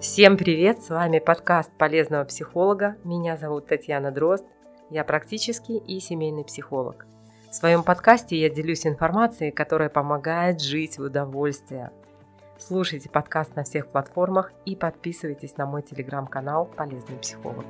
Всем привет! С вами подкаст полезного психолога. Меня зовут Татьяна Дрозд. Я практический и семейный психолог. В своем подкасте я делюсь информацией, которая помогает жить в удовольствие. Слушайте подкаст на всех платформах и подписывайтесь на мой телеграм-канал «Полезный психолог».